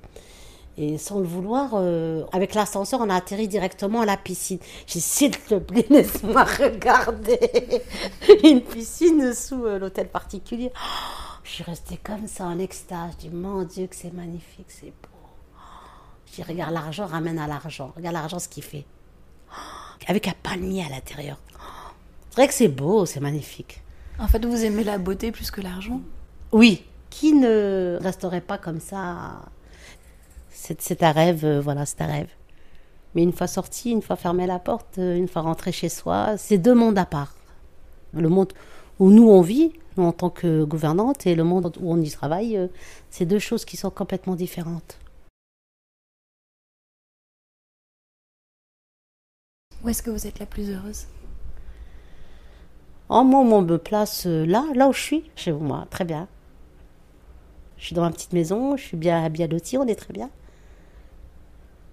Et sans le vouloir, euh, avec l'ascenseur, on a atterri directement à la piscine. J'ai s'il te plaît, laisse-moi regarder une piscine sous euh, l'hôtel particulier. Oh, je suis restée comme ça en extase. Je dis, mon Dieu, que c'est magnifique, c'est beau. Je dis, regarde, l'argent ramène à l'argent. Regarde l'argent, ce qu'il fait. Oh, Avec un palmier à l'intérieur. Oh, C'est vrai que c'est beau, c'est magnifique. En fait, vous aimez la beauté plus que l'argent Oui. Qui ne resterait pas comme ça? C'est un rêve, euh, voilà, c'est un rêve. Mais une fois sorti, une fois fermé la porte, euh, une fois rentré chez soi, c'est deux mondes à part. Le monde où nous on vit, nous en tant que gouvernante, et le monde où on y travaille, euh, c'est deux choses qui sont complètement différentes. Où est-ce que vous êtes la plus heureuse? En moi, on me place euh, là, là où je suis, chez moi, très bien. Je suis dans ma petite maison, je suis bien, bien lotie, on est très bien.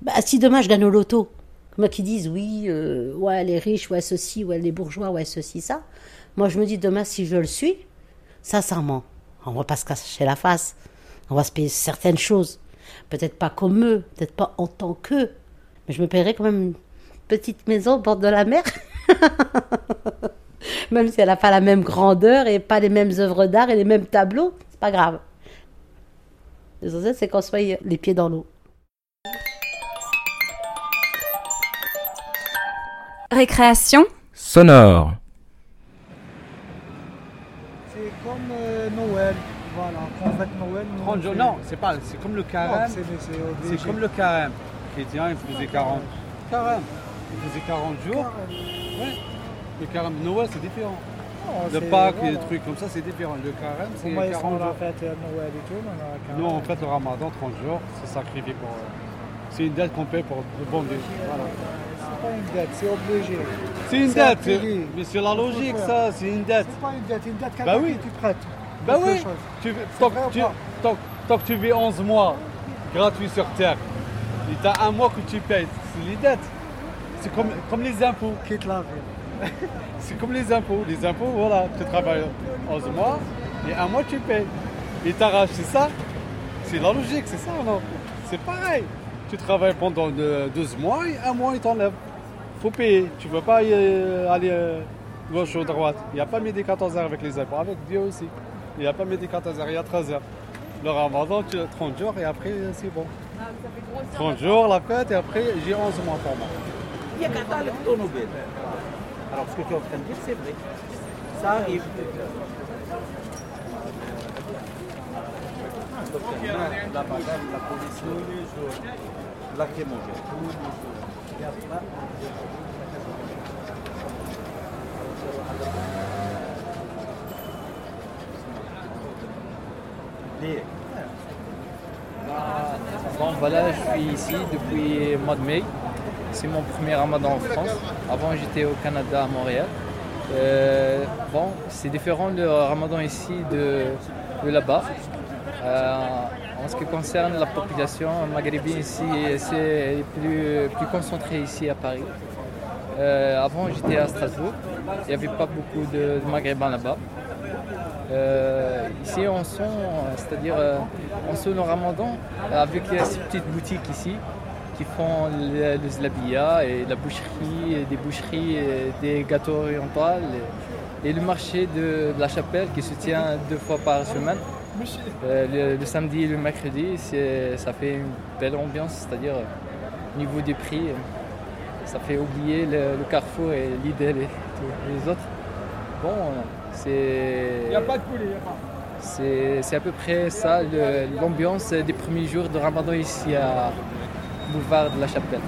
Bah, si demain je gagne au loto, moi qui disent oui, euh, ouais, les riches, ouais, ceci, ouais, les bourgeois, ouais, ceci, ça. Moi, je me dis demain, si je le suis, sincèrement, on va pas se cacher la face. On va se payer certaines choses. Peut-être pas comme eux, peut-être pas en tant qu'eux. Mais je me paierai quand même une petite maison au bord de la mer. *laughs* *laughs* même si elle n'a pas la même grandeur et pas les mêmes œuvres d'art et les mêmes tableaux, c'est pas grave. L'essentiel, c'est qu'on soit les pieds dans l'eau. Récréation Sonore. C'est comme euh, Noël, voilà. Quand on fête Noël, nous, 30 on jours, fait- non, c'est pas, c'est comme le carême. C'est- comme le carême. Chrétien, il faisait 40. Carême. Il faisait 40 jours. Ouais. Le carême de Noël, c'est différent. Non, de c'est- Pâques et des trucs comme ça, c'est différent. Le carême, c'est Comment ils 40 font la fête à Noël et tout, mais on. Nous, fait le ramadan 30 jours, c'est sacrifié pour. euh, C'est une dette qu'on paie pour le bon Dieu. Voilà. C'est pas une dette, c'est obligé. C'est une pilier. mais c'est la Il logique, ça, c'est une dette. C'est pas une dette, une dette Bah quelqu'un oui. qui tu prêtes. Bah oui, tu, C'est tant, tu, tant- tant que tu vis 11 mois gratuit sur Terre, et tu as un mois que tu payes, c'est les dettes. C'est comme, comme les impôts. Quitte la ville. *laughs* c'est comme les impôts. Les impôts, voilà, tu travailles 11 mois et un mois tu payes. Et t'arraches, c'est ça C'est la logique, c'est ça, non? C'est pareil. Tu travailles pendant euh, 12 mois et un mois ils t'enlèvent. faut payer. Tu ne peux pas euh, aller euh, gauche ou droite. Il n'y a pas midi 14 heures avec les impôts. Avec Dieu aussi. Il n'y a pas midi 14 heures, il y a 13 heures. Le ramadan, tu as 30 jours et après euh, c'est bon. 30 jours la fête et après j'ai 11 mois pour moi. Alors ce que tu es en train de dire, c'est vrai. Ça arrive. La bagarre, la police, la Bon, voilà, je suis ici depuis le mois de mai. C'est mon premier ramadan en France. Avant, j'étais au Canada, à Montréal. Euh, c'est différent le ramadan ici de, de là-bas. Euh, en ce qui concerne la population maghrébine ici, c'est plus, concentré ici à Paris. Euh, avant, j'étais à Strasbourg. Il n'y avait pas beaucoup de, maghrébins là-bas. Ici, on sent, c'est-à-dire, on le ramadan avec ces petites boutiques ici qui font le, le zlabia et la boucherie, et des boucheries, et des gâteaux orientaux et, et le marché de, de la chapelle qui se tient deux fois par semaine. Euh, le, le samedi et le mercredi, ça fait une belle ambiance, c'est-à-dire euh, au niveau des prix, euh, ça fait oublier le, le carrefour et Lidl et tous les autres. Bon, c'est. Il n'y a pas de poulet, il n'y a pas. C'est à peu près ça, l'ambiance des premiers jours de Ramadan ici à Boulevard de la Chapelle.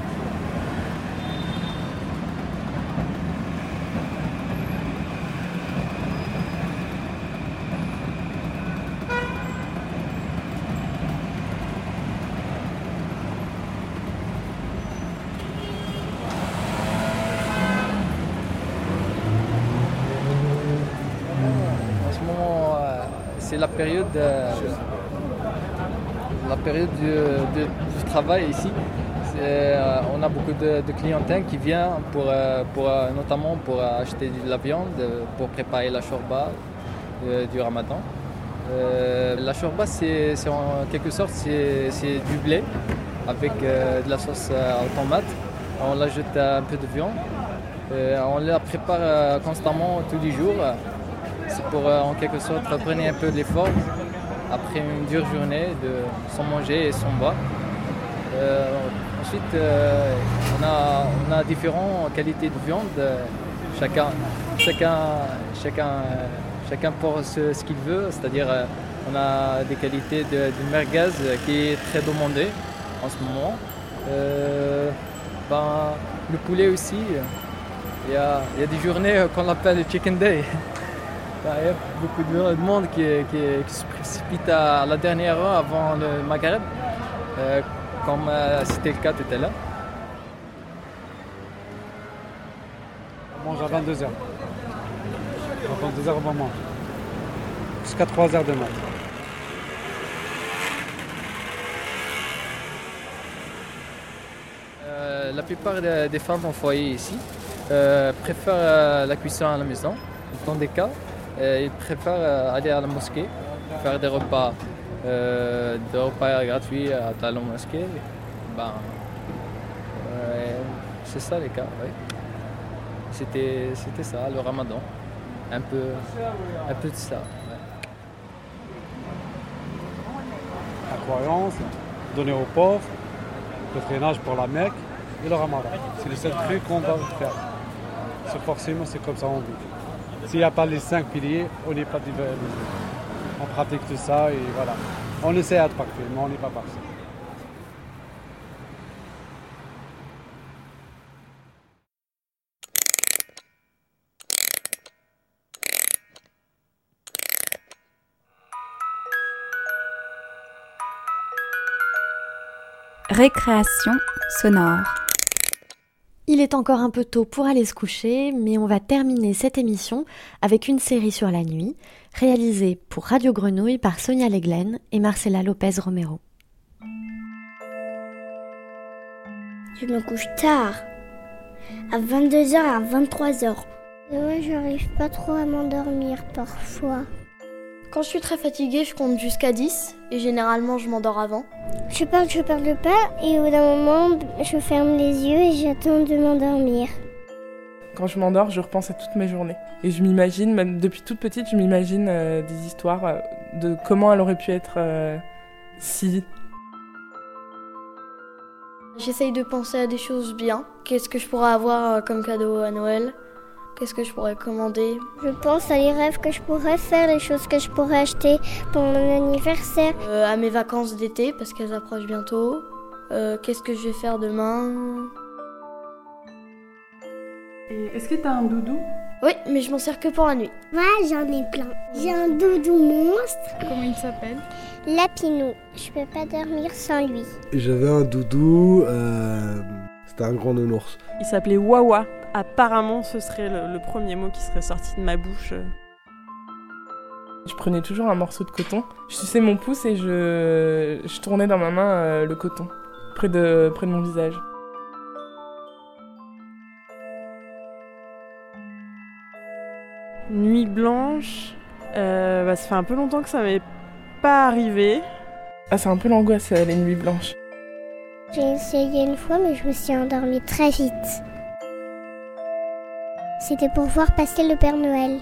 Euh, c'est la période, euh, la période du, travail ici. Euh, on a beaucoup de, de clientèle qui vient pour, euh, pour, euh, notamment pour acheter de la viande, pour préparer la shorba euh, du ramadan. La shorba, c'est en quelque sorte du blé avec de la sauce aux tomates. On ajoute un peu de viande. On la prépare constamment tous les jours. C'est pour en quelque sorte reprendre un peu de l'effort après une dure journée de, sans manger et sans boire. Euh, ensuite, euh, on, a, on a différentes qualités de viande. Chacun, porte ce, qu'il veut. C'est-à-dire, euh, on a des qualités de, de merguez qui est très demandé en ce moment. Ben, le poulet aussi. Il y a, il y a des journées qu'on appelle le chicken day. *laughs* Ben, Il y a beaucoup de monde qui, qui- qui se précipite à la dernière heure avant le Maghreb, euh, comme euh, c'était le cas tout à l'heure. On mange à 22h. À 22h, on va manger. Jusqu'à 3h de matin. Euh, la plupart des, femmes en foyer ici préfèrent la cuisson à la maison. Dans des cas, ils préfèrent euh, aller à la mosquée, faire des repas, euh, des gratuits à la mosquée. Ben, c'est ça les cas. C'était, ça, le ramadan. Un peu, de ça. La croyance, donner aux pauvres, le freinage pour la Mecque et le ramadan. C'est le seul truc qu'on va faire. C'est forcément, c'est comme ça on vit. S'il n'y a pas les cinq piliers, on n'est pas divers. On pratique tout ça et voilà. On essaie d'être parfait, mais on n'est pas parfait. Récréation sonore. Il est encore un peu tôt pour aller se coucher, mais on va terminer cette émission avec une série sur la nuit, réalisée pour Radio Grenouille par Sonia Leglen et Marcela Lopez Romero. Je me couche tard, à 22h à 23h. Moi, j'arrive pas trop à m'endormir parfois. Quand je suis très fatiguée, je compte jusqu'à 10 et généralement je m'endors avant. Je parle, je parle pas et au bout d'un moment, je ferme les yeux et j'attends de m'endormir. Quand je m'endors, je repense à toutes mes journées. Et je m'imagine, même depuis toute petite, je m'imagine euh, des histoires euh, de comment elle aurait pu être euh, si. J'essaye de penser à des choses bien. Qu'est-ce que je pourrais avoir euh, comme cadeau à Noël? Qu'est-ce que je pourrais commander Je pense à les rêves que je pourrais faire, les choses que je pourrais acheter pour mon anniversaire. Euh, À mes vacances d'été parce qu'elles approchent bientôt. Euh, Qu'est-ce que je vais faire demain Est-ce que tu as un doudou Oui, mais je m'en sers que pour la nuit. Moi, j'en ai plein. J'ai un doudou monstre. Comment il s'appelle Lapinou. Je peux pas dormir sans lui. J'avais un doudou, euh, c'était un grand nounours. Il s'appelait Wawa. Apparemment, ce serait le, le premier mot qui serait sorti de ma bouche. Je prenais toujours un morceau de coton, je suçais mon pouce et je, je tournais dans ma main euh, le coton, près de, près de mon visage. Nuit blanche, euh, bah, ça fait un peu longtemps que ça m'est pas arrivé. Ah, c'est un peu l'angoisse, euh, les nuits blanches. J'ai essayé une fois, mais je me suis endormie très vite. C'était pour voir passer le Père Noël.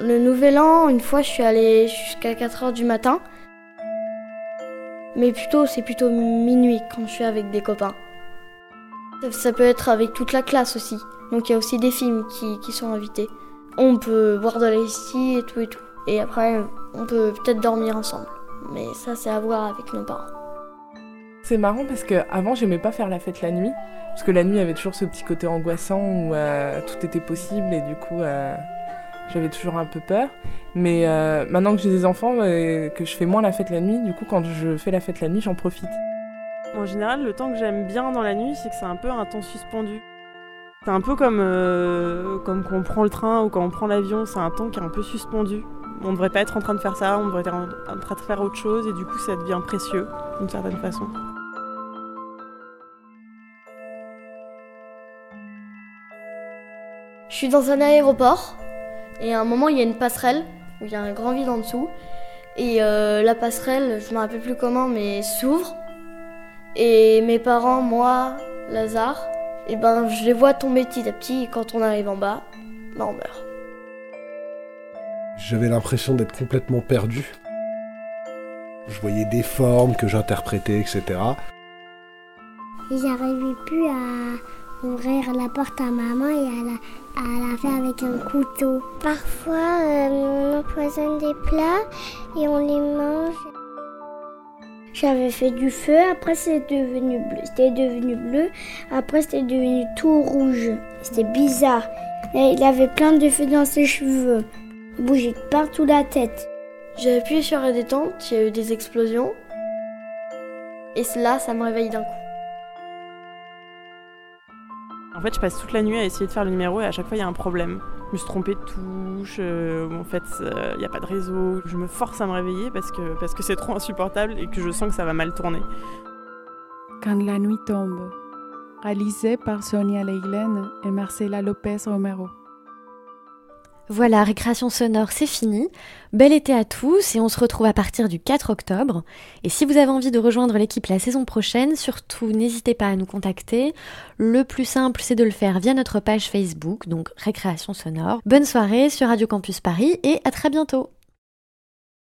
Le nouvel an, une fois, je suis allée jusqu'à 4h du matin. Mais plutôt, c'est plutôt minuit quand je suis avec des copains. Ça, peut être avec toute la classe aussi. Donc il y a aussi des films qui, qui sont invités. On peut boire de la et tout et tout. Et après, on peut peut-être dormir ensemble. Mais ça, c'est à voir avec nos parents. C'est marrant parce que avant j'aimais pas faire la fête la nuit. Parce que la nuit avait toujours ce petit côté angoissant où euh, tout était possible et du coup euh, j'avais toujours un peu peur. Mais euh, maintenant que j'ai des enfants, euh, que je fais moins la fête la nuit, du coup quand je fais la fête la nuit, j'en profite. En général, le temps que j'aime bien dans la nuit, c'est que c'est un peu un temps suspendu. C'est un peu comme, comme quand on prend le train ou quand on prend l'avion, c'est un temps qui est un peu suspendu. On ne devrait pas être en train de faire ça, on devrait être en train de faire autre chose et du coup ça devient précieux d'une certaine façon. Suis dans un aéroport et à un moment il y a une passerelle où il y a un grand vide en dessous et euh, la passerelle, je me rappelle plus comment, mais s'ouvre et mes parents, moi, Lazare, et ben je les vois tomber petit à petit et quand on arrive en bas, ben on meurt. J'avais l'impression d'être complètement perdu. Je voyais des formes que j'interprétais, etc. Et j'arrivais plus à ouvrir la porte à maman et à la, à la faire avec un couteau. Parfois, euh, on empoisonne des plats et on les mange. J'avais fait du feu, après c'était devenu bleu. C'était devenu bleu, après c'était devenu tout rouge. C'était bizarre. Et il avait plein de feu dans ses cheveux. Il bougeait partout la tête. J'ai appuyé sur la détente, il y a eu des explosions. Et là, ça me réveille d'un coup. En fait, je passe toute la nuit à essayer de faire le numéro et à chaque fois il y a un problème. Je me suis trompée de touche, euh, en fait il n'y a pas de réseau. Je me force à me réveiller parce que parce que c'est trop insupportable et que je sens que ça va mal tourner. Quand la nuit tombe, réalisé par Sonia et Marcela Lopez Romero. Voilà, récréation sonore, c'est fini. Bel été à tous et on se retrouve à partir du 4 octobre. Et si vous avez envie de rejoindre l'équipe la saison prochaine, surtout n'hésitez pas à nous contacter. Le plus simple, c'est de le faire via notre page Facebook, donc récréation sonore. Bonne soirée sur Radio Campus Paris et à très bientôt.